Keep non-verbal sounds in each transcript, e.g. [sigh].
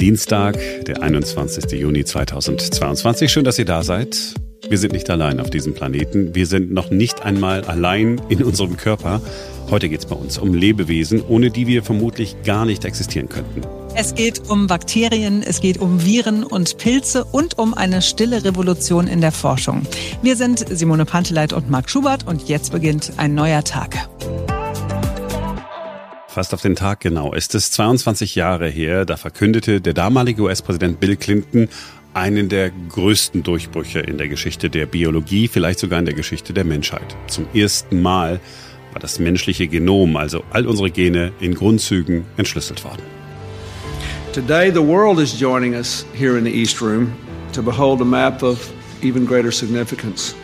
Dienstag, der 21. Juni 2022. Schön, dass ihr da seid. Wir sind nicht allein auf diesem Planeten. Wir sind noch nicht einmal allein in unserem Körper. Heute geht es bei uns um Lebewesen, ohne die wir vermutlich gar nicht existieren könnten. Es geht um Bakterien, es geht um Viren und Pilze und um eine stille Revolution in der Forschung. Wir sind Simone Panteleit und Marc Schubert und jetzt beginnt ein neuer Tag. Fast auf den Tag genau ist es 22 Jahre her, da verkündete der damalige US-Präsident Bill Clinton einen der größten Durchbrüche in der Geschichte der Biologie, vielleicht sogar in der Geschichte der Menschheit. Zum ersten Mal war das menschliche Genom, also all unsere Gene, in Grundzügen entschlüsselt worden. Today the world is joining us here in the East Room to behold a map of even greater significance.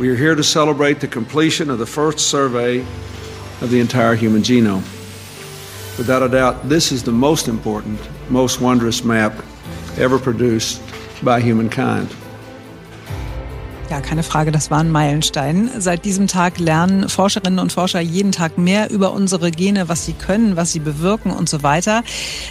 We are here to celebrate the completion of the first survey of the entire human genome. Without a doubt, this is the most important, most wondrous map ever produced by humankind. Ja, keine Frage, das war ein Meilenstein. Seit diesem Tag lernen Forscherinnen und Forscher jeden Tag mehr über unsere Gene, was sie können, was sie bewirken und so weiter.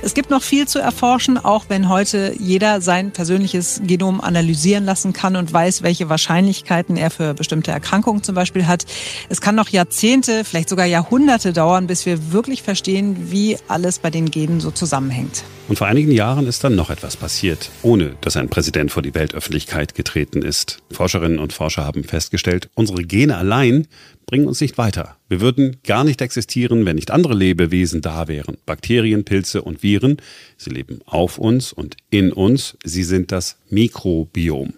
Es gibt noch viel zu erforschen, auch wenn heute jeder sein persönliches Genom analysieren lassen kann und weiß, welche Wahrscheinlichkeiten er für bestimmte Erkrankungen zum Beispiel hat. Es kann noch Jahrzehnte, vielleicht sogar Jahrhunderte dauern, bis wir wirklich verstehen, wie alles bei den Genen so zusammenhängt. Und vor einigen Jahren ist dann noch etwas passiert, ohne dass ein Präsident vor die Weltöffentlichkeit getreten ist. Forscherinnen und Forscher haben festgestellt, unsere Gene allein bringen uns nicht weiter. Wir würden gar nicht existieren, wenn nicht andere Lebewesen da wären. Bakterien, Pilze und Viren, sie leben auf uns und in uns. Sie sind das Mikrobiom.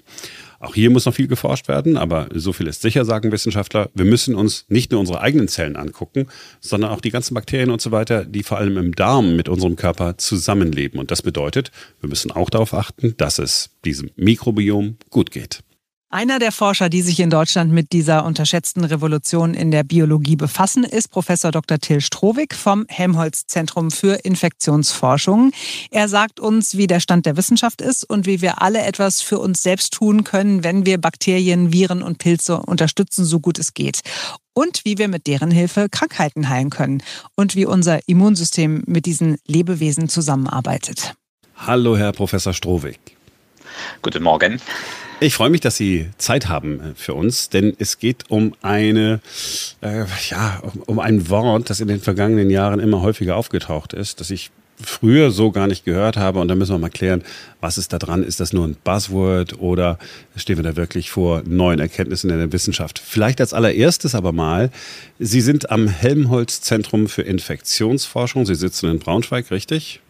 Auch hier muss noch viel geforscht werden, aber so viel ist sicher, sagen Wissenschaftler. Wir müssen uns nicht nur unsere eigenen Zellen angucken, sondern auch die ganzen Bakterien und so weiter, die vor allem im Darm mit unserem Körper zusammenleben. Und das bedeutet, wir müssen auch darauf achten, dass es diesem Mikrobiom gut geht. Einer der Forscher, die sich in Deutschland mit dieser unterschätzten Revolution in der Biologie befassen, ist Professor Dr. Till Strohwig vom Helmholtz Zentrum für Infektionsforschung. Er sagt uns, wie der Stand der Wissenschaft ist und wie wir alle etwas für uns selbst tun können, wenn wir Bakterien, Viren und Pilze unterstützen, so gut es geht. Und wie wir mit deren Hilfe Krankheiten heilen können und wie unser Immunsystem mit diesen Lebewesen zusammenarbeitet. Hallo, Herr Professor Strohwig. Guten Morgen. Ich freue mich, dass Sie Zeit haben äh, für uns, denn es geht um eine, äh, ja, um ein Wort, das in den vergangenen Jahren immer häufiger aufgetaucht ist, das ich früher so gar nicht gehört habe. Und da müssen wir mal klären, was ist da dran? Ist das nur ein Buzzword oder stehen wir da wirklich vor neuen Erkenntnissen in der Wissenschaft? Vielleicht als allererstes aber mal, Sie sind am Helmholtz Zentrum für Infektionsforschung. Sie sitzen in Braunschweig, richtig?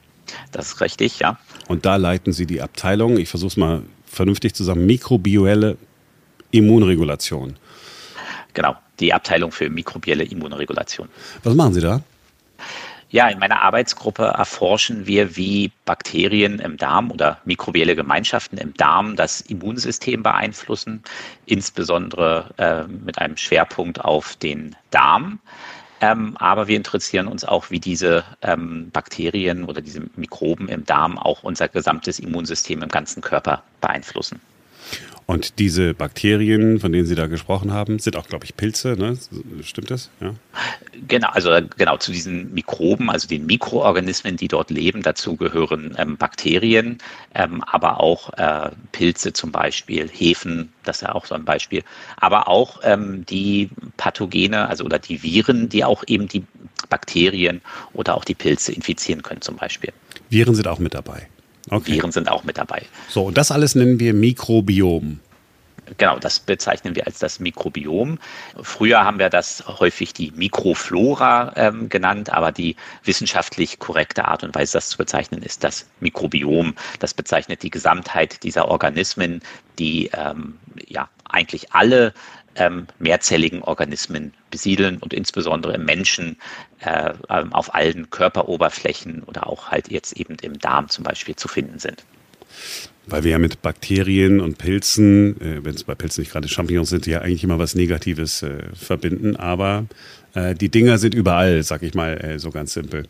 Das ist richtig, ja. Und da leiten Sie die Abteilung, ich versuche es mal vernünftig zusammen, mikrobielle Immunregulation. Genau, die Abteilung für mikrobielle Immunregulation. Was machen Sie da? Ja, in meiner Arbeitsgruppe erforschen wir, wie Bakterien im Darm oder mikrobielle Gemeinschaften im Darm das Immunsystem beeinflussen, insbesondere äh, mit einem Schwerpunkt auf den Darm. Ähm, aber wir interessieren uns auch, wie diese ähm, Bakterien oder diese Mikroben im Darm auch unser gesamtes Immunsystem im ganzen Körper beeinflussen. Und diese Bakterien, von denen Sie da gesprochen haben, sind auch, glaube ich, Pilze, ne? Stimmt das? Ja. Genau, also genau zu diesen Mikroben, also den Mikroorganismen, die dort leben, dazu gehören ähm, Bakterien, ähm, aber auch äh, Pilze zum Beispiel, Hefen, das ist ja auch so ein Beispiel, aber auch ähm, die Pathogene, also oder die Viren, die auch eben die Bakterien oder auch die Pilze infizieren können zum Beispiel. Viren sind auch mit dabei. Okay. Viren sind auch mit dabei. So, und das alles nennen wir Mikrobiom. Genau, das bezeichnen wir als das Mikrobiom. Früher haben wir das häufig die Mikroflora ähm, genannt, aber die wissenschaftlich korrekte Art und Weise, das zu bezeichnen, ist das Mikrobiom. Das bezeichnet die Gesamtheit dieser Organismen, die ähm, ja eigentlich alle ähm, mehrzelligen Organismen besiedeln und insbesondere im Menschen äh, ähm, auf allen Körperoberflächen oder auch halt jetzt eben im Darm zum Beispiel zu finden sind. Weil wir ja mit Bakterien und Pilzen, äh, wenn es bei Pilzen nicht gerade Champignons sind, ja eigentlich immer was Negatives äh, verbinden, aber äh, die Dinger sind überall, sag ich mal, äh, so ganz simpel.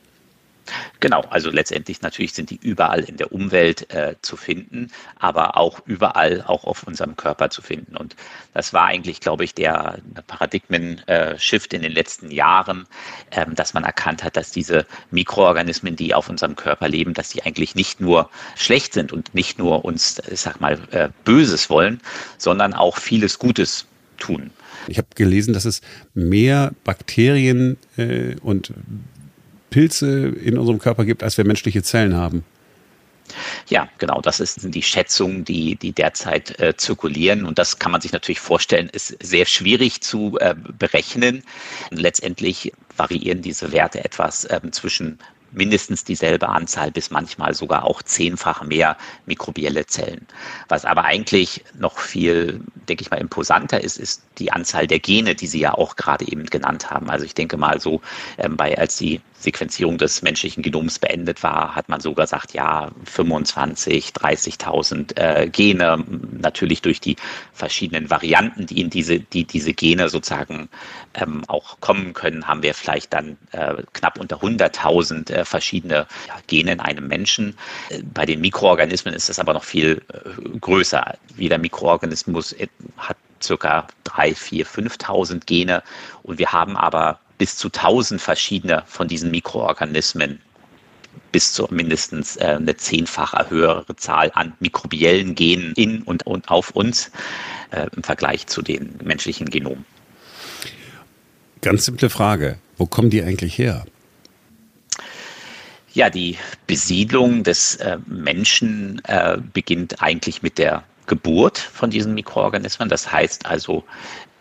Genau, also letztendlich natürlich sind die überall in der Umwelt äh, zu finden, aber auch überall auch auf unserem Körper zu finden. Und das war eigentlich, glaube ich, der Paradigmen-Shift in den letzten Jahren, ähm, dass man erkannt hat, dass diese Mikroorganismen, die auf unserem Körper leben, dass die eigentlich nicht nur schlecht sind und nicht nur uns, ich sag mal, äh, Böses wollen, sondern auch vieles Gutes tun. Ich habe gelesen, dass es mehr Bakterien äh, und Pilze in unserem Körper gibt, als wir menschliche Zellen haben. Ja, genau. Das sind die Schätzungen, die, die derzeit äh, zirkulieren. Und das kann man sich natürlich vorstellen, ist sehr schwierig zu äh, berechnen. Letztendlich variieren diese Werte etwas äh, zwischen mindestens dieselbe Anzahl bis manchmal sogar auch zehnfach mehr mikrobielle Zellen. Was aber eigentlich noch viel, denke ich mal, imposanter ist, ist die Anzahl der Gene, die Sie ja auch gerade eben genannt haben. Also ich denke mal so, ähm, bei, als die Sequenzierung des menschlichen Genoms beendet war, hat man so gesagt, ja, 25, 30.000 äh, Gene, natürlich durch die verschiedenen Varianten, die in diese, die diese Gene sozusagen ähm, auch kommen können, haben wir vielleicht dann äh, knapp unter 100.000 äh, verschiedene ja, Gene in einem Menschen. Äh, bei den Mikroorganismen ist das aber noch viel äh, größer. Jeder Mikroorganismus äh, hat circa 3, 4, 5.000 Gene und wir haben aber bis zu 1000 verschiedene von diesen Mikroorganismen bis zu mindestens äh, eine zehnfache höhere Zahl an mikrobiellen Genen in und, und auf uns äh, im Vergleich zu den menschlichen Genomen. Ganz simple Frage, wo kommen die eigentlich her? Ja, die Besiedlung des äh, Menschen äh, beginnt eigentlich mit der Geburt von diesen Mikroorganismen. Das heißt also,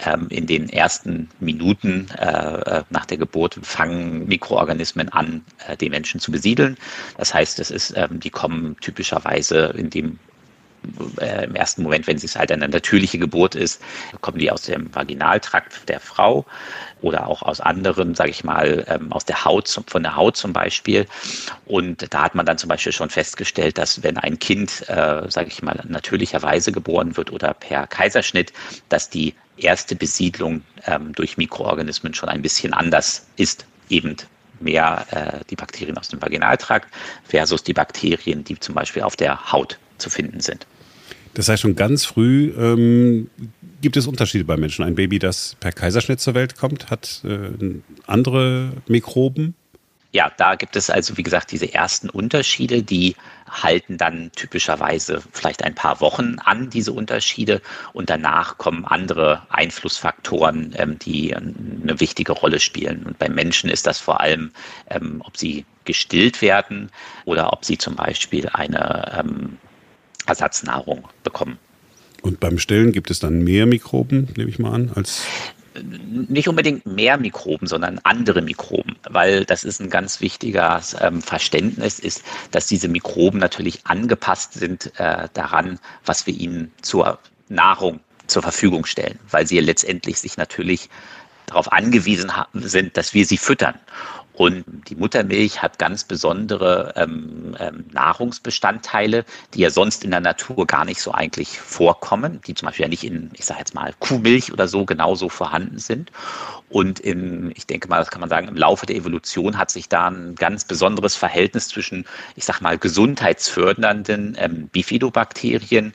ähm, in den ersten Minuten äh, äh, nach der Geburt fangen Mikroorganismen an, äh, den Menschen zu besiedeln. Das heißt, es ist, ähm, die kommen typischerweise in dem äh, im ersten Moment, wenn es halt eine natürliche Geburt ist, kommen die aus dem Vaginaltrakt der Frau oder auch aus anderen, sage ich mal, ähm, aus der Haut, von der Haut zum Beispiel. Und da hat man dann zum Beispiel schon festgestellt, dass wenn ein Kind, äh, sage ich mal, natürlicherweise geboren wird oder per Kaiserschnitt, dass die erste Besiedlung ähm, durch Mikroorganismen schon ein bisschen anders ist, eben mehr äh, die Bakterien aus dem Vaginaltrakt versus die Bakterien, die zum Beispiel auf der Haut zu finden sind. Das heißt, schon ganz früh ähm, gibt es Unterschiede bei Menschen. Ein Baby, das per Kaiserschnitt zur Welt kommt, hat äh, andere Mikroben. Ja, da gibt es also, wie gesagt, diese ersten Unterschiede, die halten dann typischerweise vielleicht ein paar Wochen an, diese Unterschiede. Und danach kommen andere Einflussfaktoren, ähm, die eine wichtige Rolle spielen. Und beim Menschen ist das vor allem, ähm, ob sie gestillt werden oder ob sie zum Beispiel eine ähm, Ersatznahrung bekommen. Und beim Stillen gibt es dann mehr Mikroben, nehme ich mal an, als nicht unbedingt mehr Mikroben, sondern andere Mikroben, weil das ist ein ganz wichtiges ähm, Verständnis, ist, dass diese Mikroben natürlich angepasst sind äh, daran, was wir ihnen zur Nahrung zur Verfügung stellen, weil sie letztendlich sich natürlich darauf angewiesen sind, dass wir sie füttern. Und die Muttermilch hat ganz besondere ähm, ähm, Nahrungsbestandteile, die ja sonst in der Natur gar nicht so eigentlich vorkommen, die zum Beispiel ja nicht in, ich sage jetzt mal, Kuhmilch oder so genauso vorhanden sind. Und in, ich denke mal, das kann man sagen, im Laufe der Evolution hat sich da ein ganz besonderes Verhältnis zwischen, ich sage mal, gesundheitsfördernden ähm, Bifidobakterien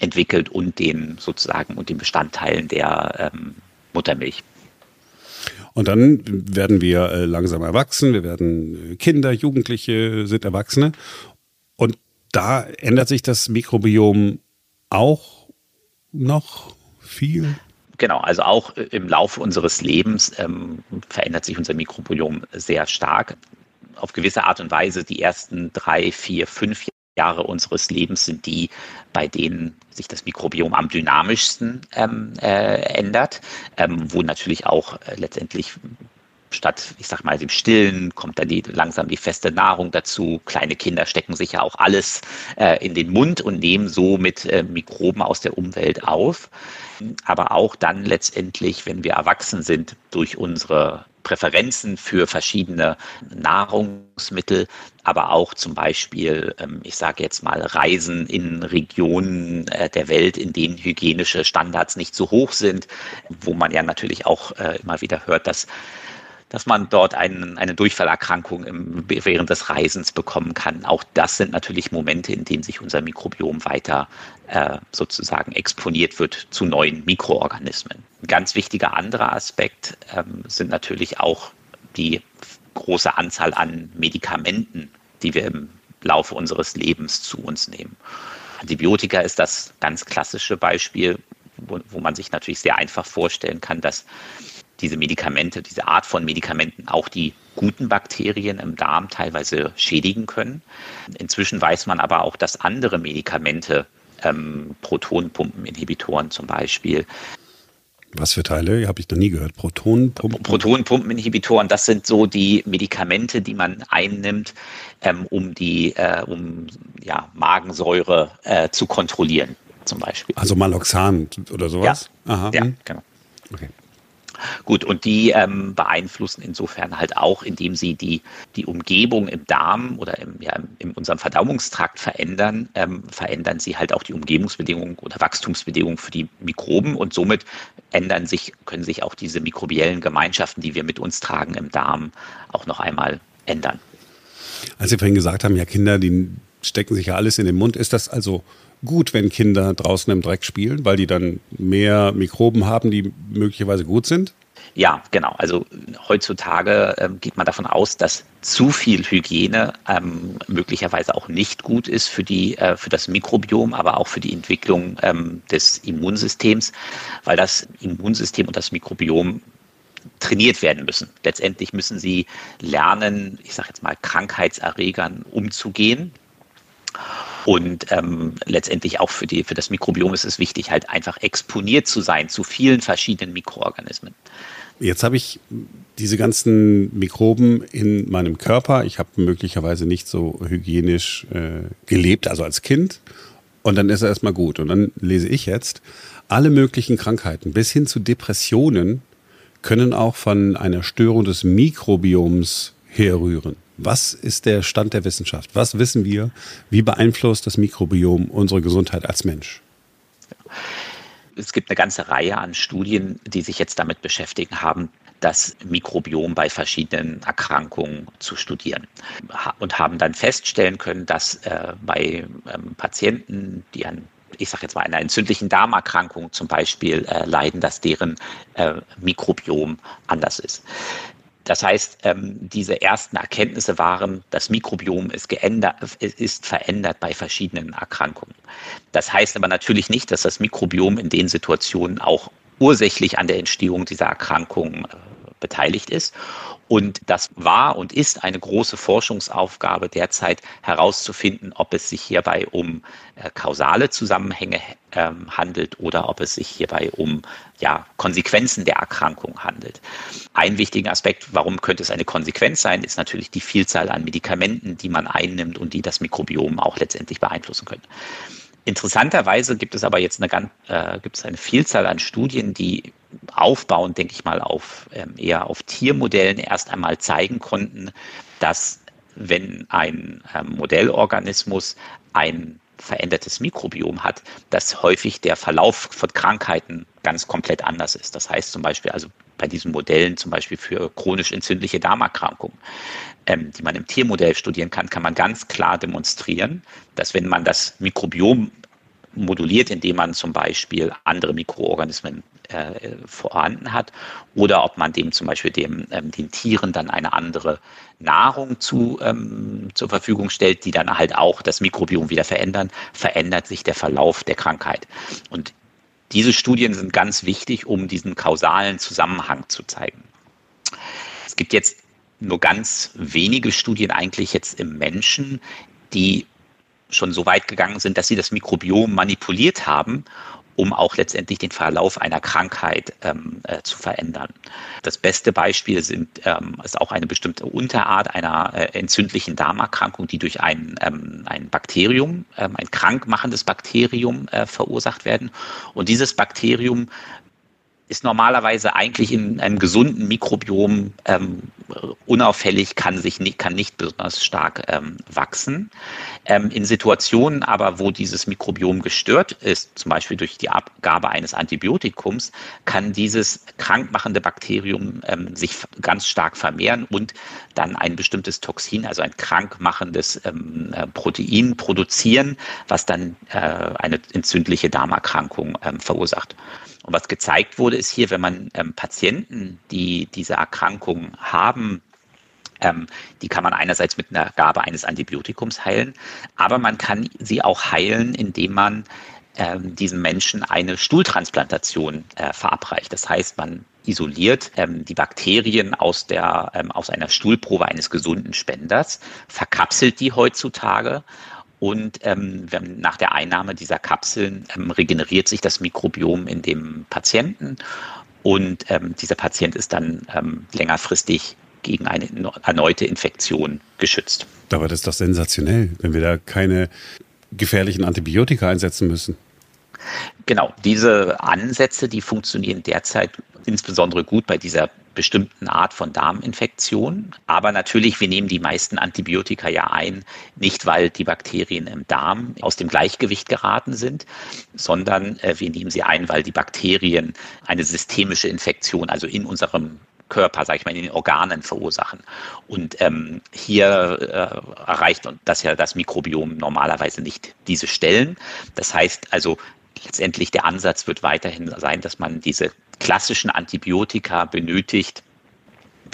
entwickelt und den sozusagen und den Bestandteilen der ähm, Muttermilch. Und dann werden wir äh, langsam erwachsen, wir werden äh, Kinder, Jugendliche, sind Erwachsene. Und da ändert sich das Mikrobiom auch noch viel. Genau, also auch äh, im Laufe unseres Lebens ähm, verändert sich unser Mikrobiom sehr stark. Auf gewisse Art und Weise die ersten drei, vier, fünf Jahre unseres Lebens sind die, bei denen sich das Mikrobiom am dynamischsten ähm, äh, ändert, ähm, wo natürlich auch äh, letztendlich statt, ich sag mal, dem Stillen kommt dann die, langsam die feste Nahrung dazu. Kleine Kinder stecken sich ja auch alles äh, in den Mund und nehmen so mit äh, Mikroben aus der Umwelt auf. Aber auch dann letztendlich, wenn wir erwachsen sind, durch unsere Präferenzen für verschiedene Nahrungsmittel, aber auch zum Beispiel, ähm, ich sage jetzt mal, Reisen in Regionen äh, der Welt, in denen hygienische Standards nicht so hoch sind, wo man ja natürlich auch äh, immer wieder hört, dass dass man dort einen, eine Durchfallerkrankung im, während des Reisens bekommen kann. Auch das sind natürlich Momente, in denen sich unser Mikrobiom weiter äh, sozusagen exponiert wird zu neuen Mikroorganismen. Ein ganz wichtiger anderer Aspekt ähm, sind natürlich auch die große Anzahl an Medikamenten, die wir im Laufe unseres Lebens zu uns nehmen. Antibiotika ist das ganz klassische Beispiel, wo, wo man sich natürlich sehr einfach vorstellen kann, dass diese Medikamente, diese Art von Medikamenten auch die guten Bakterien im Darm teilweise schädigen können. Inzwischen weiß man aber auch, dass andere Medikamente, ähm, Protonpumpeninhibitoren zum Beispiel, was für Teile? Habe ich noch nie gehört. Protonenpumpen? Protonenpumpeninhibitoren, das sind so die Medikamente, die man einnimmt, ähm, um die äh, um, ja, Magensäure äh, zu kontrollieren, zum Beispiel. Also Maloxan oder sowas? Ja, Aha. ja hm. genau. Okay. Gut, und die ähm, beeinflussen insofern halt auch, indem sie die, die Umgebung im Darm oder im, ja, in unserem Verdauungstrakt verändern, ähm, verändern sie halt auch die Umgebungsbedingungen oder Wachstumsbedingungen für die Mikroben und somit ändern sich, können sich auch diese mikrobiellen Gemeinschaften, die wir mit uns tragen im Darm, auch noch einmal ändern. Als Sie vorhin gesagt haben, ja, Kinder, die stecken sich ja alles in den Mund, ist das also gut, wenn Kinder draußen im Dreck spielen, weil die dann mehr Mikroben haben, die möglicherweise gut sind? Ja, genau. Also heutzutage ähm, geht man davon aus, dass zu viel Hygiene ähm, möglicherweise auch nicht gut ist für, die, äh, für das Mikrobiom, aber auch für die Entwicklung ähm, des Immunsystems, weil das Immunsystem und das Mikrobiom trainiert werden müssen. Letztendlich müssen sie lernen, ich sage jetzt mal, Krankheitserregern umzugehen. Und ähm, letztendlich auch für, die, für das Mikrobiom ist es wichtig, halt einfach exponiert zu sein zu vielen verschiedenen Mikroorganismen. Jetzt habe ich diese ganzen Mikroben in meinem Körper. Ich habe möglicherweise nicht so hygienisch äh, gelebt, also als Kind. Und dann ist er erstmal gut. Und dann lese ich jetzt, alle möglichen Krankheiten bis hin zu Depressionen können auch von einer Störung des Mikrobioms herrühren. Was ist der Stand der Wissenschaft? Was wissen wir? Wie beeinflusst das Mikrobiom unsere Gesundheit als Mensch? Es gibt eine ganze Reihe an Studien, die sich jetzt damit beschäftigen haben, das Mikrobiom bei verschiedenen Erkrankungen zu studieren und haben dann feststellen können, dass äh, bei ähm, Patienten, die an ich sage jetzt mal, einer entzündlichen Darmerkrankung zum Beispiel äh, leiden, dass deren äh, Mikrobiom anders ist. Das heißt, ähm, diese ersten Erkenntnisse waren, das Mikrobiom ist, geändert, ist verändert bei verschiedenen Erkrankungen. Das heißt aber natürlich nicht, dass das Mikrobiom in den Situationen auch ursächlich an der Entstehung dieser Erkrankung äh, beteiligt ist. Und das war und ist eine große Forschungsaufgabe derzeit herauszufinden, ob es sich hierbei um äh, kausale Zusammenhänge äh, handelt oder ob es sich hierbei um ja, Konsequenzen der Erkrankung handelt. Ein wichtiger Aspekt, warum könnte es eine Konsequenz sein, ist natürlich die Vielzahl an Medikamenten, die man einnimmt und die das Mikrobiom auch letztendlich beeinflussen können. Interessanterweise gibt es aber jetzt eine, äh, gibt es eine Vielzahl an Studien, die aufbauend, denke ich mal, auf ähm, eher auf Tiermodellen erst einmal zeigen konnten, dass wenn ein ähm, Modellorganismus ein verändertes Mikrobiom hat, dass häufig der Verlauf von Krankheiten ganz komplett anders ist. Das heißt zum Beispiel, also bei diesen Modellen zum Beispiel für chronisch entzündliche Darmerkrankungen, ähm, die man im Tiermodell studieren kann, kann man ganz klar demonstrieren, dass wenn man das Mikrobiom moduliert, indem man zum Beispiel andere Mikroorganismen äh, vorhanden hat oder ob man dem zum Beispiel dem, ähm, den Tieren dann eine andere Nahrung zu, ähm, zur Verfügung stellt, die dann halt auch das Mikrobiom wieder verändern, verändert sich der Verlauf der Krankheit. Und diese Studien sind ganz wichtig, um diesen kausalen Zusammenhang zu zeigen. Es gibt jetzt nur ganz wenige Studien eigentlich jetzt im Menschen, die schon so weit gegangen sind, dass sie das Mikrobiom manipuliert haben, um auch letztendlich den Verlauf einer Krankheit ähm, äh, zu verändern. Das beste Beispiel sind, ähm, ist auch eine bestimmte Unterart einer äh, entzündlichen Darmerkrankung, die durch ein, ähm, ein Bakterium, ähm, ein krankmachendes Bakterium äh, verursacht werden. Und dieses Bakterium ist normalerweise eigentlich in einem gesunden Mikrobiom ähm, unauffällig, kann sich nicht, kann nicht besonders stark ähm, wachsen. Ähm, in Situationen aber, wo dieses Mikrobiom gestört ist, zum Beispiel durch die Abgabe eines Antibiotikums, kann dieses krankmachende Bakterium ähm, sich ganz stark vermehren und dann ein bestimmtes Toxin, also ein krankmachendes ähm, äh, Protein produzieren, was dann äh, eine entzündliche Darmerkrankung ähm, verursacht. Und was gezeigt wurde, ist hier, wenn man ähm, Patienten, die diese Erkrankung haben, ähm, die kann man einerseits mit einer Gabe eines Antibiotikums heilen, aber man kann sie auch heilen, indem man ähm, diesen Menschen eine Stuhltransplantation äh, verabreicht. Das heißt, man isoliert ähm, die Bakterien aus, der, ähm, aus einer Stuhlprobe eines gesunden Spenders, verkapselt die heutzutage und ähm, nach der Einnahme dieser Kapseln ähm, regeneriert sich das Mikrobiom in dem Patienten und ähm, dieser Patient ist dann ähm, längerfristig gegen eine erneute Infektion geschützt. Aber das ist doch sensationell, wenn wir da keine gefährlichen Antibiotika einsetzen müssen. Genau, diese Ansätze, die funktionieren derzeit insbesondere gut bei dieser bestimmten Art von Darminfektion. Aber natürlich, wir nehmen die meisten Antibiotika ja ein, nicht weil die Bakterien im Darm aus dem Gleichgewicht geraten sind, sondern äh, wir nehmen sie ein, weil die Bakterien eine systemische Infektion, also in unserem Körper, sage ich mal, in den Organen verursachen. Und ähm, hier äh, erreicht das ja das Mikrobiom normalerweise nicht diese Stellen. Das heißt also, letztendlich der Ansatz wird weiterhin sein, dass man diese klassischen Antibiotika benötigt,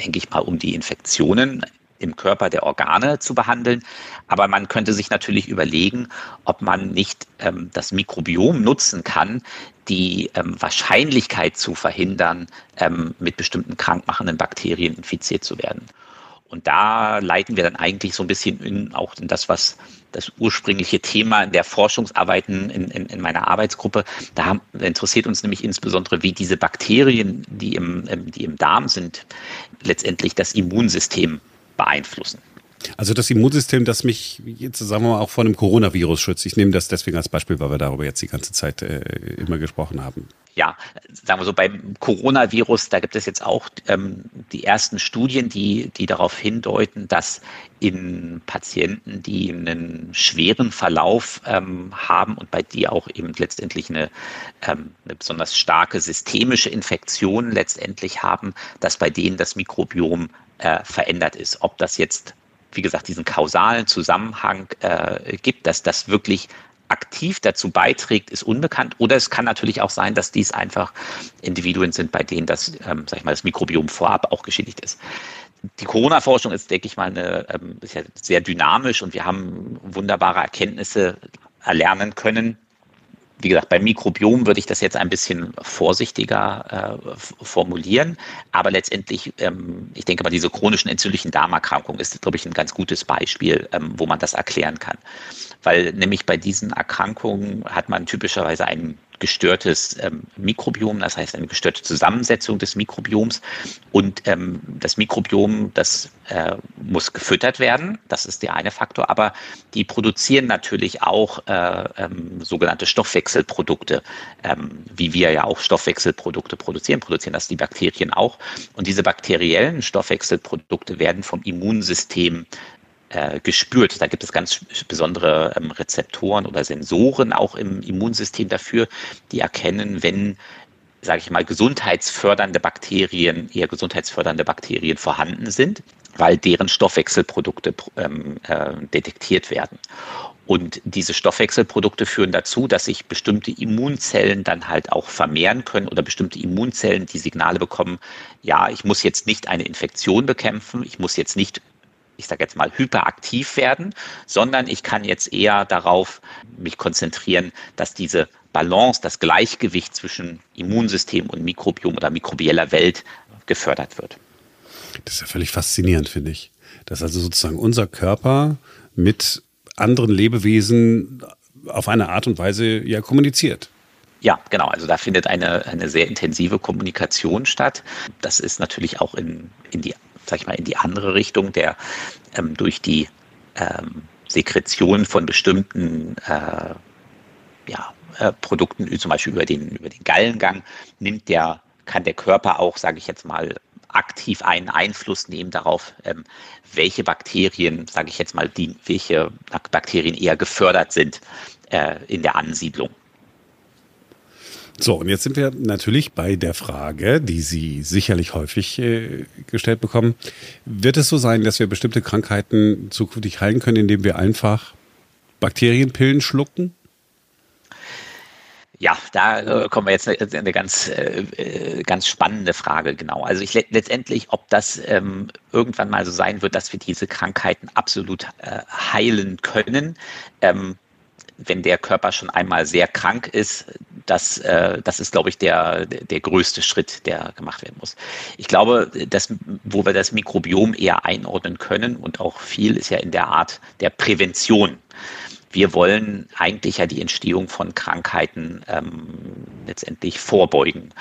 denke ich mal, um die Infektionen im Körper der Organe zu behandeln. Aber man könnte sich natürlich überlegen, ob man nicht ähm, das Mikrobiom nutzen kann, die ähm, Wahrscheinlichkeit zu verhindern, ähm, mit bestimmten krankmachenden Bakterien infiziert zu werden. Und da leiten wir dann eigentlich so ein bisschen in, auch in das, was das ursprüngliche Thema der Forschungsarbeiten in, in, in meiner Arbeitsgruppe. Da interessiert uns nämlich insbesondere, wie diese Bakterien, die im, die im Darm sind, letztendlich das Immunsystem beeinflussen. Also das Immunsystem, das mich jetzt sagen wir mal auch vor einem Coronavirus schützt. Ich nehme das deswegen als Beispiel, weil wir darüber jetzt die ganze Zeit äh, immer gesprochen haben. Ja, sagen wir so, beim Coronavirus, da gibt es jetzt auch ähm, die ersten Studien, die, die darauf hindeuten, dass in Patienten, die einen schweren Verlauf ähm, haben und bei die auch eben letztendlich eine, ähm, eine besonders starke systemische Infektion letztendlich haben, dass bei denen das Mikrobiom äh, verändert ist. Ob das jetzt wie gesagt, diesen kausalen Zusammenhang äh, gibt, dass das wirklich aktiv dazu beiträgt, ist unbekannt. Oder es kann natürlich auch sein, dass dies einfach Individuen sind, bei denen das, ähm, sag ich mal, das Mikrobiom vorab auch geschädigt ist. Die Corona-Forschung ist, denke ich mal, eine, ähm, ja sehr dynamisch und wir haben wunderbare Erkenntnisse erlernen können wie gesagt, beim Mikrobiom würde ich das jetzt ein bisschen vorsichtiger äh, formulieren. Aber letztendlich, ähm, ich denke mal, diese chronischen entzündlichen Darmerkrankungen ist, glaube ich, ein ganz gutes Beispiel, ähm, wo man das erklären kann. Weil nämlich bei diesen Erkrankungen hat man typischerweise einen gestörtes ähm, Mikrobiom, das heißt eine gestörte Zusammensetzung des Mikrobioms. Und ähm, das Mikrobiom, das äh, muss gefüttert werden, das ist der eine Faktor, aber die produzieren natürlich auch äh, ähm, sogenannte Stoffwechselprodukte, ähm, wie wir ja auch Stoffwechselprodukte produzieren, produzieren das die Bakterien auch. Und diese bakteriellen Stoffwechselprodukte werden vom Immunsystem äh, gespürt. Da gibt es ganz besondere ähm, Rezeptoren oder Sensoren auch im Immunsystem dafür, die erkennen, wenn sage ich mal, gesundheitsfördernde Bakterien, eher gesundheitsfördernde Bakterien vorhanden sind, weil deren Stoffwechselprodukte ähm, äh, detektiert werden. Und diese Stoffwechselprodukte führen dazu, dass sich bestimmte Immunzellen dann halt auch vermehren können oder bestimmte Immunzellen die Signale bekommen, ja, ich muss jetzt nicht eine Infektion bekämpfen, ich muss jetzt nicht ich sage jetzt mal, hyperaktiv werden, sondern ich kann jetzt eher darauf mich konzentrieren, dass diese Balance, das Gleichgewicht zwischen Immunsystem und Mikrobiom oder mikrobieller Welt gefördert wird. Das ist ja völlig faszinierend, finde ich. Dass also sozusagen unser Körper mit anderen Lebewesen auf eine Art und Weise ja kommuniziert. Ja, genau. Also da findet eine, eine sehr intensive Kommunikation statt. Das ist natürlich auch in, in die sag ich mal, in die andere Richtung, der ähm, durch die ähm, Sekretion von bestimmten äh, ja, äh, Produkten, zum Beispiel über den, über den Gallengang, nimmt der, kann der Körper auch, sage ich jetzt mal, aktiv einen Einfluss nehmen darauf, ähm, welche Bakterien, sage ich jetzt mal, die, welche Bakterien eher gefördert sind äh, in der Ansiedlung. So, und jetzt sind wir natürlich bei der Frage, die Sie sicherlich häufig äh, gestellt bekommen. Wird es so sein, dass wir bestimmte Krankheiten zukünftig heilen können, indem wir einfach Bakterienpillen schlucken? Ja, da äh, kommen wir jetzt eine, eine ganz, äh, äh, ganz spannende Frage, genau. Also ich letztendlich, ob das ähm, irgendwann mal so sein wird, dass wir diese Krankheiten absolut äh, heilen können. Ähm, wenn der Körper schon einmal sehr krank ist, das, äh, das ist, glaube ich, der, der größte Schritt, der gemacht werden muss. Ich glaube, dass, wo wir das Mikrobiom eher einordnen können und auch viel ist ja in der Art der Prävention. Wir wollen eigentlich ja die Entstehung von Krankheiten ähm, letztendlich vorbeugen.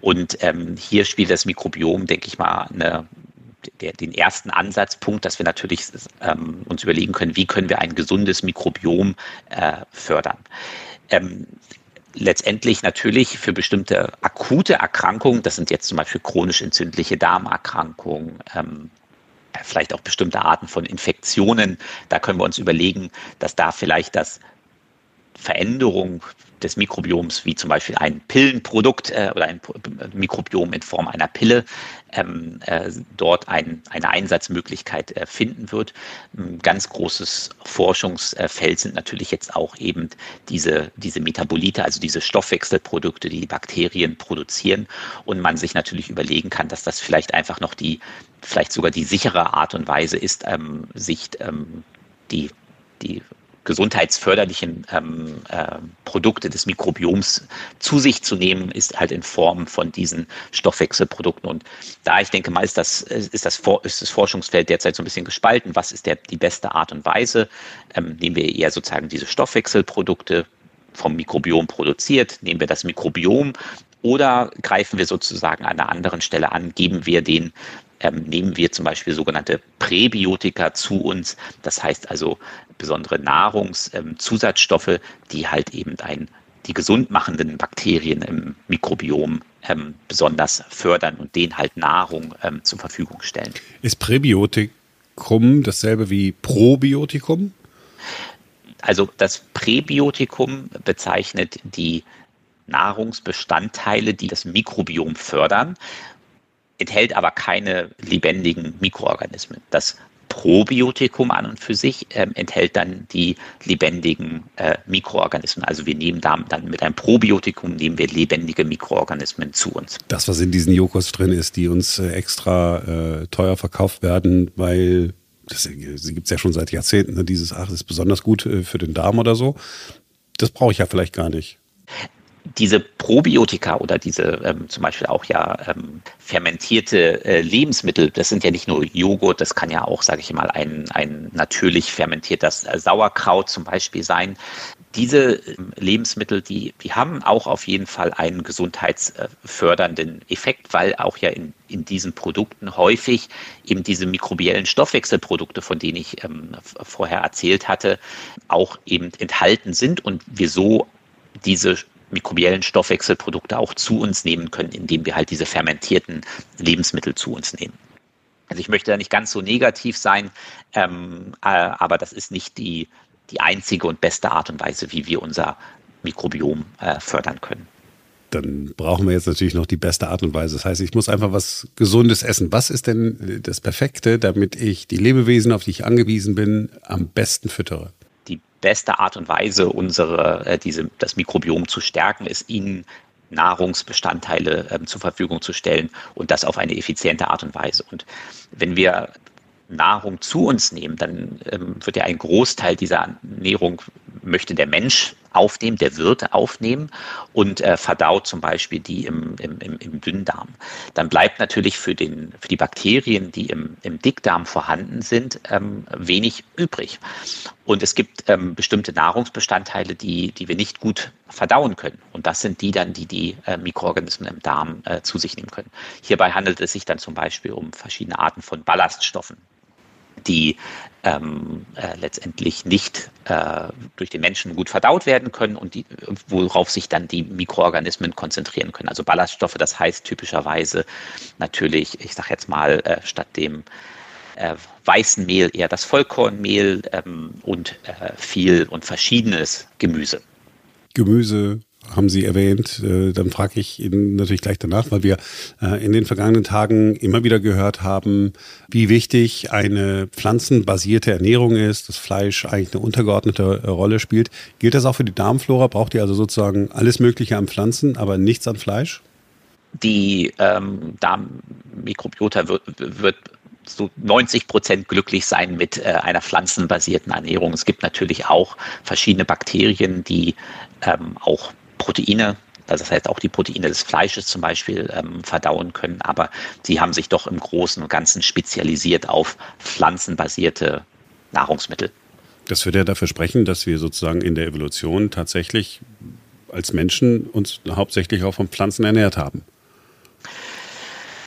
Und ähm, hier spielt das Mikrobiom, denke ich mal, eine, der, den ersten Ansatzpunkt, dass wir natürlich ähm, uns überlegen können, wie können wir ein gesundes Mikrobiom äh, fördern. Ähm, letztendlich natürlich für bestimmte akute Erkrankungen, das sind jetzt zum Beispiel chronisch entzündliche Darmerkrankungen, ähm, vielleicht auch bestimmte Arten von Infektionen, da können wir uns überlegen, dass da vielleicht das Veränderung des Mikrobioms, wie zum Beispiel ein Pillenprodukt äh, oder ein Mikrobiom in Form einer Pille, ähm, äh, dort ein, eine Einsatzmöglichkeit äh, finden wird. Ein ganz großes Forschungsfeld sind natürlich jetzt auch eben diese, diese Metabolite, also diese Stoffwechselprodukte, die, die Bakterien produzieren und man sich natürlich überlegen kann, dass das vielleicht einfach noch die, vielleicht sogar die sichere Art und Weise ist, ähm, sich ähm, die die gesundheitsförderlichen ähm, äh, Produkte des Mikrobioms zu sich zu nehmen, ist halt in Form von diesen Stoffwechselprodukten. Und da ich denke mal, ist das, ist das, ist das Forschungsfeld derzeit so ein bisschen gespalten. Was ist der, die beste Art und Weise? Ähm, nehmen wir eher sozusagen diese Stoffwechselprodukte vom Mikrobiom produziert, nehmen wir das Mikrobiom oder greifen wir sozusagen an einer anderen Stelle an, geben wir den ähm, nehmen wir zum Beispiel sogenannte Präbiotika zu uns. Das heißt also besondere Nahrungszusatzstoffe, ähm, die halt eben ein, die gesund machenden Bakterien im Mikrobiom ähm, besonders fördern und denen halt Nahrung ähm, zur Verfügung stellen. Ist Präbiotikum dasselbe wie Probiotikum? Also das Präbiotikum bezeichnet die Nahrungsbestandteile, die das Mikrobiom fördern enthält aber keine lebendigen Mikroorganismen. Das Probiotikum an und für sich ähm, enthält dann die lebendigen äh, Mikroorganismen. Also wir nehmen da, dann mit einem Probiotikum nehmen wir lebendige Mikroorganismen zu uns. Das, was in diesen Joghurts drin ist, die uns äh, extra äh, teuer verkauft werden, weil das, sie gibt es ja schon seit Jahrzehnten, ne? dieses, ach, das ist besonders gut äh, für den Darm oder so. Das brauche ich ja vielleicht gar nicht diese Probiotika oder diese ähm, zum Beispiel auch ja ähm, fermentierte äh, Lebensmittel, das sind ja nicht nur Joghurt, das kann ja auch, sage ich mal, ein, ein natürlich fermentiertes äh, Sauerkraut zum Beispiel sein. Diese ähm, Lebensmittel, die, die haben auch auf jeden Fall einen gesundheitsfördernden Effekt, weil auch ja in, in diesen Produkten häufig eben diese mikrobiellen Stoffwechselprodukte, von denen ich ähm, vorher erzählt hatte, auch eben enthalten sind und wir so diese mikrobiellen Stoffwechselprodukte auch zu uns nehmen können, indem wir halt diese fermentierten Lebensmittel zu uns nehmen. Also ich möchte da nicht ganz so negativ sein, ähm, äh, aber das ist nicht die, die einzige und beste Art und Weise, wie wir unser Mikrobiom äh, fördern können. Dann brauchen wir jetzt natürlich noch die beste Art und Weise. Das heißt, ich muss einfach was Gesundes essen. Was ist denn das Perfekte, damit ich die Lebewesen, auf die ich angewiesen bin, am besten füttere? Beste Art und Weise, unsere, äh, diese, das Mikrobiom zu stärken, ist ihnen Nahrungsbestandteile ähm, zur Verfügung zu stellen und das auf eine effiziente Art und Weise. Und wenn wir Nahrung zu uns nehmen, dann ähm, wird ja ein Großteil dieser Ernährung möchte der Mensch aufnehmen, der wird aufnehmen und äh, verdaut zum Beispiel die im, im, im, Dünndarm. Dann bleibt natürlich für, den, für die Bakterien, die im, im Dickdarm vorhanden sind, ähm, wenig übrig. Und es gibt ähm, bestimmte Nahrungsbestandteile, die, die wir nicht gut verdauen können. Und das sind die dann, die die äh, Mikroorganismen im Darm äh, zu sich nehmen können. Hierbei handelt es sich dann zum Beispiel um verschiedene Arten von Ballaststoffen die ähm, äh, letztendlich nicht äh, durch den Menschen gut verdaut werden können und die, worauf sich dann die Mikroorganismen konzentrieren können. Also Ballaststoffe, das heißt typischerweise natürlich, ich sage jetzt mal, äh, statt dem äh, weißen Mehl eher das Vollkornmehl ähm, und äh, viel und verschiedenes Gemüse. Gemüse, haben Sie erwähnt. Äh, dann frage ich Ihnen natürlich gleich danach, weil wir äh, in den vergangenen Tagen immer wieder gehört haben, wie wichtig eine pflanzenbasierte Ernährung ist, dass Fleisch eigentlich eine untergeordnete Rolle spielt. Gilt das auch für die Darmflora? Braucht ihr also sozusagen alles Mögliche an Pflanzen, aber nichts an Fleisch? Die ähm, Darmmikrobiota wird, wird so 90 Prozent glücklich sein mit äh, einer pflanzenbasierten Ernährung. Es gibt natürlich auch verschiedene Bakterien, die ähm, auch Proteine, also das heißt auch die Proteine des Fleisches zum Beispiel ähm, verdauen können, aber sie haben sich doch im Großen und Ganzen spezialisiert auf pflanzenbasierte Nahrungsmittel. Das würde ja dafür sprechen, dass wir sozusagen in der Evolution tatsächlich als Menschen uns hauptsächlich auch von Pflanzen ernährt haben.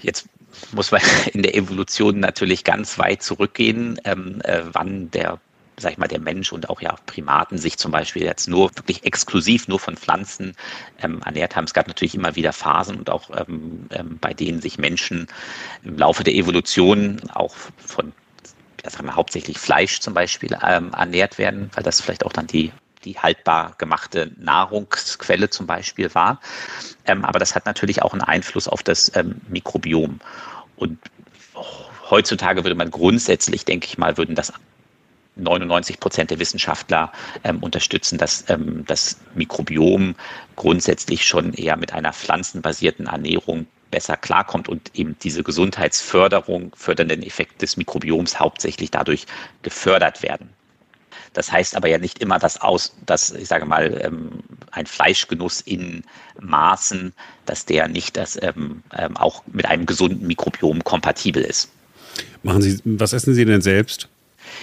Jetzt muss man [laughs] in der Evolution natürlich ganz weit zurückgehen, ähm, äh, wann der sag ich mal, der Mensch und auch ja Primaten sich zum Beispiel jetzt nur wirklich exklusiv nur von Pflanzen ähm, ernährt haben. Es gab natürlich immer wieder Phasen und auch ähm, ähm, bei denen sich Menschen im Laufe der Evolution auch von ja, sagen wir, hauptsächlich Fleisch zum Beispiel ähm, ernährt werden, weil das vielleicht auch dann die die haltbar gemachte Nahrungsquelle zum Beispiel war. Ähm, aber das hat natürlich auch einen Einfluss auf das ähm, Mikrobiom. Und heutzutage würde man grundsätzlich, denke ich mal, würden das 99 Prozent der Wissenschaftler ähm, unterstützen, dass ähm, das Mikrobiom grundsätzlich schon eher mit einer pflanzenbasierten Ernährung besser klarkommt und eben diese Gesundheitsförderung, fördernden Effekte des Mikrobioms hauptsächlich dadurch gefördert werden. Das heißt aber ja nicht immer, dass aus, dass ich sage mal ähm, ein Fleischgenuss in Maßen, dass der nicht das ähm, ähm, auch mit einem gesunden Mikrobiom kompatibel ist. Machen Sie, was essen Sie denn selbst?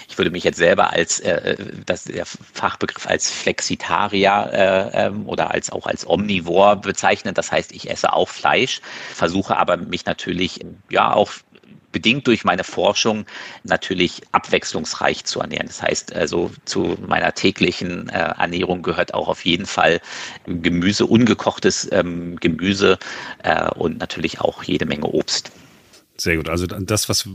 Ich würde mich jetzt selber als äh, das, der Fachbegriff als Flexitarier äh, ähm, oder als auch als Omnivor bezeichnen. Das heißt, ich esse auch Fleisch, versuche aber mich natürlich ja auch bedingt durch meine Forschung natürlich abwechslungsreich zu ernähren. Das heißt also zu meiner täglichen äh, Ernährung gehört auch auf jeden Fall Gemüse, ungekochtes ähm, Gemüse äh, und natürlich auch jede Menge Obst. Sehr gut. Also das, was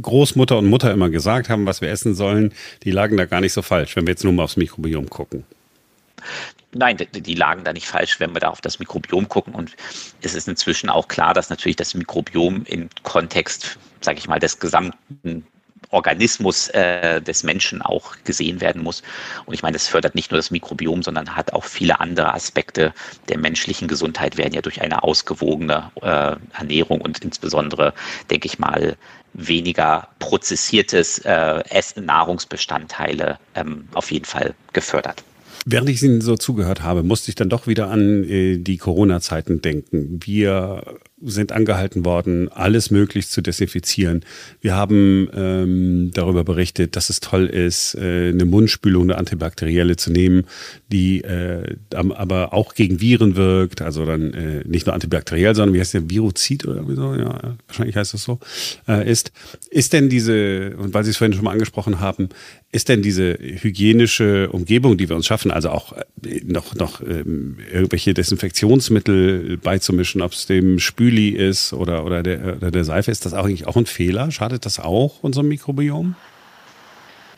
Großmutter und Mutter immer gesagt haben, was wir essen sollen, die lagen da gar nicht so falsch, wenn wir jetzt nur mal aufs Mikrobiom gucken. Nein, die lagen da nicht falsch, wenn wir da auf das Mikrobiom gucken. Und es ist inzwischen auch klar, dass natürlich das Mikrobiom im Kontext, sage ich mal, des gesamten Organismus äh, des Menschen auch gesehen werden muss. Und ich meine, das fördert nicht nur das Mikrobiom, sondern hat auch viele andere Aspekte der menschlichen Gesundheit, werden ja durch eine ausgewogene äh, Ernährung und insbesondere, denke ich mal, weniger prozessiertes äh, Essen, Nahrungsbestandteile ähm, auf jeden Fall gefördert. Während ich Ihnen so zugehört habe, musste ich dann doch wieder an äh, die Corona-Zeiten denken. Wir sind angehalten worden, alles möglichst zu desinfizieren. Wir haben ähm, darüber berichtet, dass es toll ist, äh, eine Mundspülung, eine antibakterielle zu nehmen, die äh, aber auch gegen Viren wirkt. Also dann äh, nicht nur antibakteriell, sondern wie heißt der Viruzid oder wieso? Ja, wahrscheinlich heißt das so. Äh, ist ist denn diese und weil Sie es vorhin schon mal angesprochen haben, ist denn diese hygienische Umgebung, die wir uns schaffen, also auch äh, noch noch ähm, irgendwelche Desinfektionsmittel beizumischen, ob es dem Spül Spüli ist oder, oder, der, oder der Seife, ist das eigentlich auch ein Fehler? Schadet das auch unserem Mikrobiom?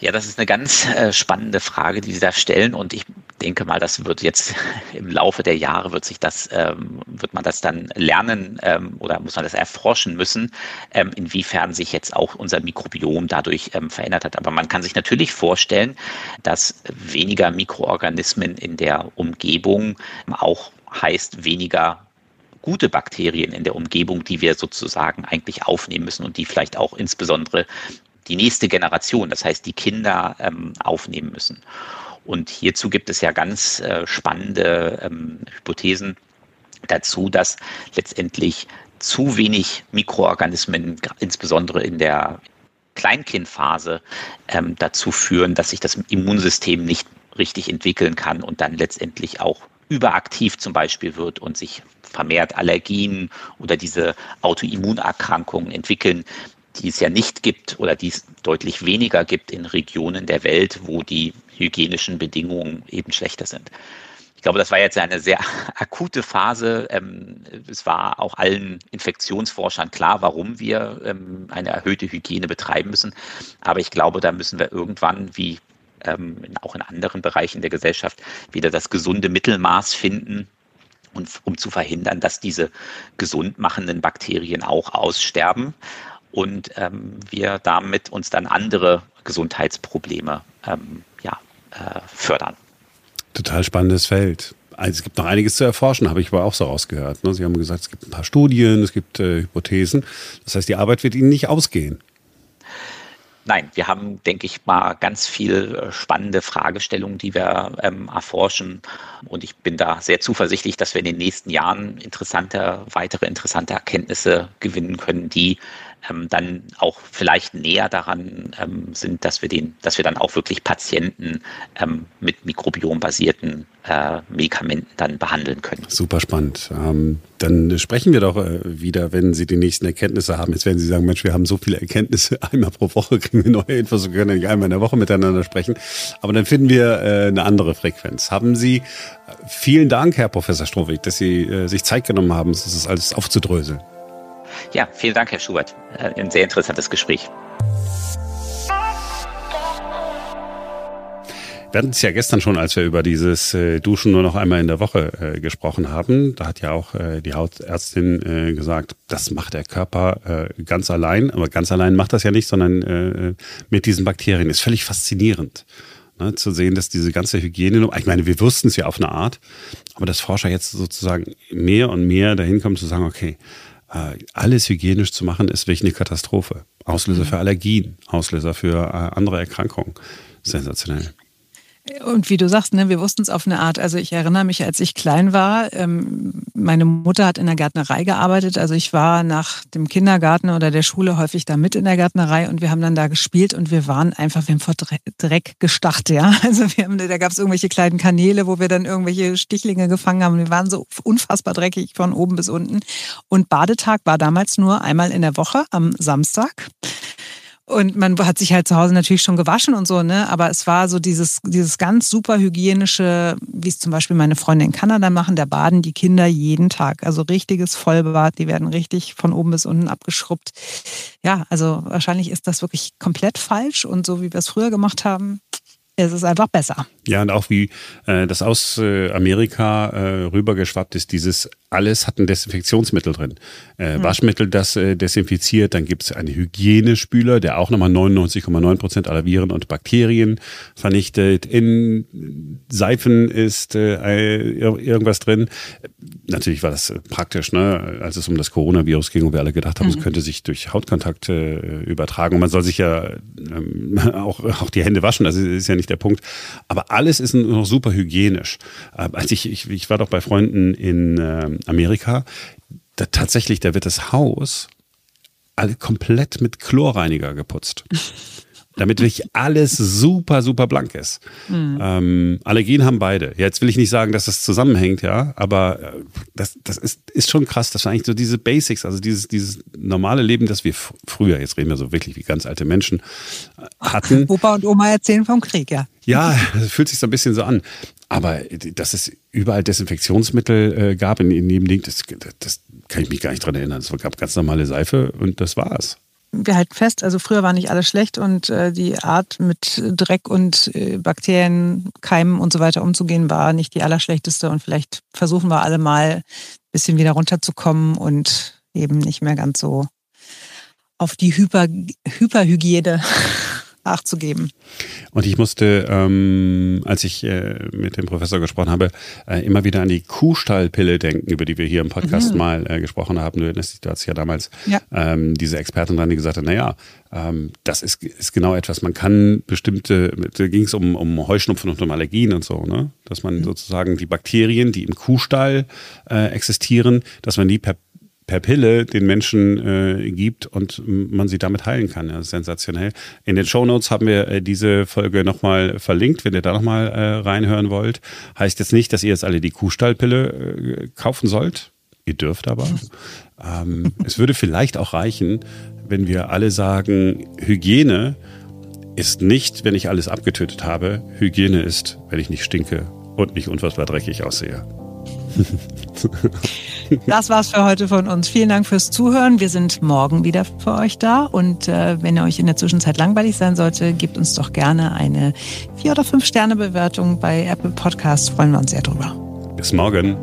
Ja, das ist eine ganz äh, spannende Frage, die Sie da stellen. Und ich denke mal, das wird jetzt [laughs] im Laufe der Jahre wird sich das, ähm, wird man das dann lernen ähm, oder muss man das erforschen müssen, ähm, inwiefern sich jetzt auch unser Mikrobiom dadurch ähm, verändert hat. Aber man kann sich natürlich vorstellen, dass weniger Mikroorganismen in der Umgebung auch heißt weniger gute Bakterien in der Umgebung, die wir sozusagen eigentlich aufnehmen müssen und die vielleicht auch insbesondere die nächste Generation, das heißt die Kinder, ähm, aufnehmen müssen. Und hierzu gibt es ja ganz äh, spannende ähm, Hypothesen dazu, dass letztendlich zu wenig Mikroorganismen, insbesondere in der Kleinkindphase, ähm, dazu führen, dass sich das Immunsystem nicht richtig entwickeln kann und dann letztendlich auch überaktiv zum Beispiel wird und sich vermehrt Allergien oder diese Autoimmunerkrankungen entwickeln, die es ja nicht gibt oder die es deutlich weniger gibt in Regionen der Welt, wo die hygienischen Bedingungen eben schlechter sind. Ich glaube, das war jetzt eine sehr [laughs] akute Phase. Ähm, es war auch allen Infektionsforschern klar, warum wir ähm, eine erhöhte Hygiene betreiben müssen. Aber ich glaube, da müssen wir irgendwann, wie ähm, auch in anderen Bereichen der Gesellschaft, wieder das gesunde Mittelmaß finden, und um zu verhindern, dass diese gesund machenden Bakterien auch aussterben und ähm, wir damit uns dann andere Gesundheitsprobleme ähm, ja, äh, fördern. Total spannendes Feld. Also es gibt noch einiges zu erforschen, habe ich aber auch so rausgehört. Ne? Sie haben gesagt, es gibt ein paar Studien, es gibt äh, Hypothesen. Das heißt, die Arbeit wird Ihnen nicht ausgehen. Nein, wir haben, denke ich mal, ganz viel äh, spannende Fragestellungen, die wir ähm, erforschen. Und ich bin da sehr zuversichtlich, dass wir in den nächsten Jahren interessante, weitere interessante Erkenntnisse gewinnen können, die ähm, dann auch vielleicht näher daran ähm, sind, dass wir den, dass wir dann auch wirklich Patienten ähm, mit mikrobiombasierten äh, Medikamenten dann behandeln können. Super spannend. Ähm, dann sprechen wir doch äh, wieder, wenn Sie die nächsten Erkenntnisse haben. Jetzt werden Sie sagen, Mensch, wir haben so viele Erkenntnisse. [laughs] Einmal pro Woche kriegen wir neue Infos und können nicht einmal in der Woche miteinander sprechen. Aber dann finden wir äh, eine andere Frequenz. Haben Sie äh, vielen Dank, Herr Professor Strohweg, dass Sie äh, sich Zeit genommen haben, das alles aufzudröseln. Ja, vielen Dank, Herr Schubert. Äh, ein sehr interessantes Gespräch. Wir hatten es ja gestern schon, als wir über dieses äh, Duschen nur noch einmal in der Woche äh, gesprochen haben. Da hat ja auch äh, die Hautärztin äh, gesagt, das macht der Körper ganz allein. Aber ganz allein macht das ja nicht, sondern mit diesen Bakterien. Ist völlig faszinierend. Ne, zu sehen, dass diese ganze Hygiene, ich meine, wir wussten es ja auf eine Art, aber dass Forscher jetzt sozusagen mehr und mehr dahin kommen zu sagen, okay, alles hygienisch zu machen, ist wirklich eine Katastrophe. Auslöser für Allergien, Auslöser für äh, andere Erkrankungen. Sensationell. Und wie du sagst, ne, wir wussten es auf eine Art. Also ich erinnere mich, als ich klein war, ähm, meine Mutter hat in der Gärtnerei gearbeitet. Also ich war nach dem Kindergarten oder der Schule häufig da mit in der Gärtnerei und wir haben dann da gespielt und wir waren einfach, wir haben vor Dreck gestacht, ja. [laughs] Also wir haben, da gab es irgendwelche kleinen Kanäle, wo wir dann irgendwelche Stichlinge gefangen haben. Wir waren so unfassbar dreckig von oben bis unten. Und Badetag war damals nur einmal in der Woche am Samstag. Und man hat sich halt zu Hause natürlich schon gewaschen und so, ne? Aber es war so dieses, dieses ganz super hygienische, wie es zum Beispiel meine Freunde in Kanada machen, da baden die Kinder jeden Tag. Also richtiges Vollbad, die werden richtig von oben bis unten abgeschrubbt. Ja, also wahrscheinlich ist das wirklich komplett falsch und so wie wir es früher gemacht haben, ist es einfach besser. Ja, und auch wie äh, das aus äh, Amerika äh, rübergeschwappt ist, dieses alles hat ein Desinfektionsmittel drin. Äh, mhm. Waschmittel, das äh, desinfiziert, dann gibt es einen Hygienespüler, der auch nochmal 99,9 Prozent aller Viren und Bakterien vernichtet. In Seifen ist äh, irgendwas drin. Natürlich war das praktisch, ne? als es um das Coronavirus ging und wir alle gedacht haben, mhm. es könnte sich durch Hautkontakt äh, übertragen. Und man soll sich ja ähm, [laughs] auch, auch die Hände waschen, das ist ja nicht der Punkt. Aber alles ist noch super hygienisch. Äh, als ich, ich, ich war doch bei Freunden in äh, Amerika, da tatsächlich, da wird das Haus alle komplett mit Chlorreiniger geputzt. Damit wirklich alles super, super blank ist. Mhm. Ähm, Allergien haben beide. Jetzt will ich nicht sagen, dass das zusammenhängt, ja, aber äh, das, das ist, ist schon krass. Das sind eigentlich so diese Basics, also dieses, dieses normale Leben, das wir früher, jetzt reden wir so wirklich wie ganz alte Menschen, äh, hatten. Opa und Oma erzählen vom Krieg, ja. Ja, das fühlt sich so ein bisschen so an. Aber dass es überall Desinfektionsmittel äh, gab in, in jedem Ding, das, das kann ich mich gar nicht dran erinnern. Es gab ganz normale Seife und das war's wir halten fest, also früher war nicht alles schlecht und äh, die Art mit Dreck und äh, Bakterien, Keimen und so weiter umzugehen war nicht die allerschlechteste und vielleicht versuchen wir alle mal ein bisschen wieder runterzukommen und eben nicht mehr ganz so auf die Hyper, Hyperhygiene Acht zu geben. Und ich musste, ähm, als ich äh, mit dem Professor gesprochen habe, äh, immer wieder an die Kuhstallpille denken, über die wir hier im Podcast mhm. mal äh, gesprochen haben. Du erinnerst dich, ja damals ja. Ähm, diese Expertin dran, die gesagt hat, naja, ähm, das ist, ist genau etwas, man kann bestimmte, da ging es um, um Heuschnupfen und um Allergien und so, ne? dass man mhm. sozusagen die Bakterien, die im Kuhstall äh, existieren, dass man die per per Pille den Menschen äh, gibt und man sie damit heilen kann. Ja, sensationell. In den Show Notes haben wir äh, diese Folge nochmal verlinkt, wenn ihr da nochmal äh, reinhören wollt. Heißt jetzt nicht, dass ihr jetzt alle die Kuhstallpille äh, kaufen sollt. Ihr dürft aber. [laughs] Ähm, es würde vielleicht auch reichen, wenn wir alle sagen, Hygiene ist nicht, wenn ich alles abgetötet habe. Hygiene ist, wenn ich nicht stinke und nicht unfassbar dreckig aussehe. [laughs] Das war's für heute von uns. Vielen Dank fürs Zuhören. Wir sind morgen wieder für euch da. Und äh, wenn ihr euch in der Zwischenzeit langweilig sein sollte, gebt uns doch gerne eine 4- oder 5-Sterne-Bewertung bei Apple Podcasts. Freuen wir uns sehr drüber. Bis morgen.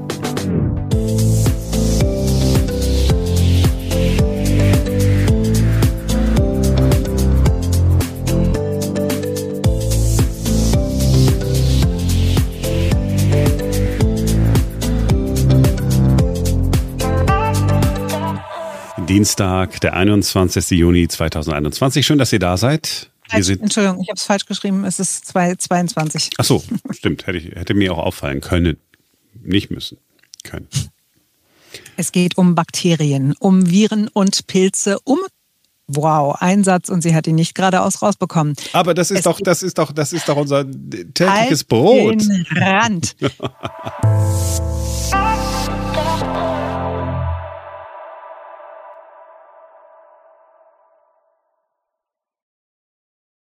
Dienstag, der 21. Juni 2021. Schön, dass ihr da seid. Entschuldigung, ich habe es falsch geschrieben. Es ist 22. Ach so, stimmt. Hätte, ich, hätte mir auch auffallen können. Nicht müssen. Können. Es geht um Bakterien, um Viren und Pilze, um Wow, ein Satz und sie hat ihn nicht geradeaus rausbekommen. Aber das ist es doch, das ist doch, das ist doch unser tägliches Brot. Den Rand. [laughs]